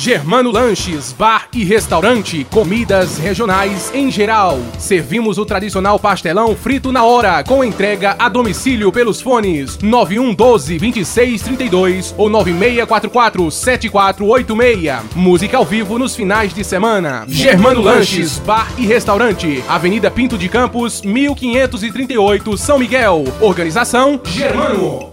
Germano Lanches, bar e restaurante, comidas regionais em geral. Servimos o tradicional pastelão frito na hora, com entrega a domicílio pelos fones 9112 2632 ou 9644 7486. Música ao vivo nos finais de semana. Germano Lanches, bar e restaurante, Avenida Pinto de Campos, 1538, São Miguel. Organização Germano.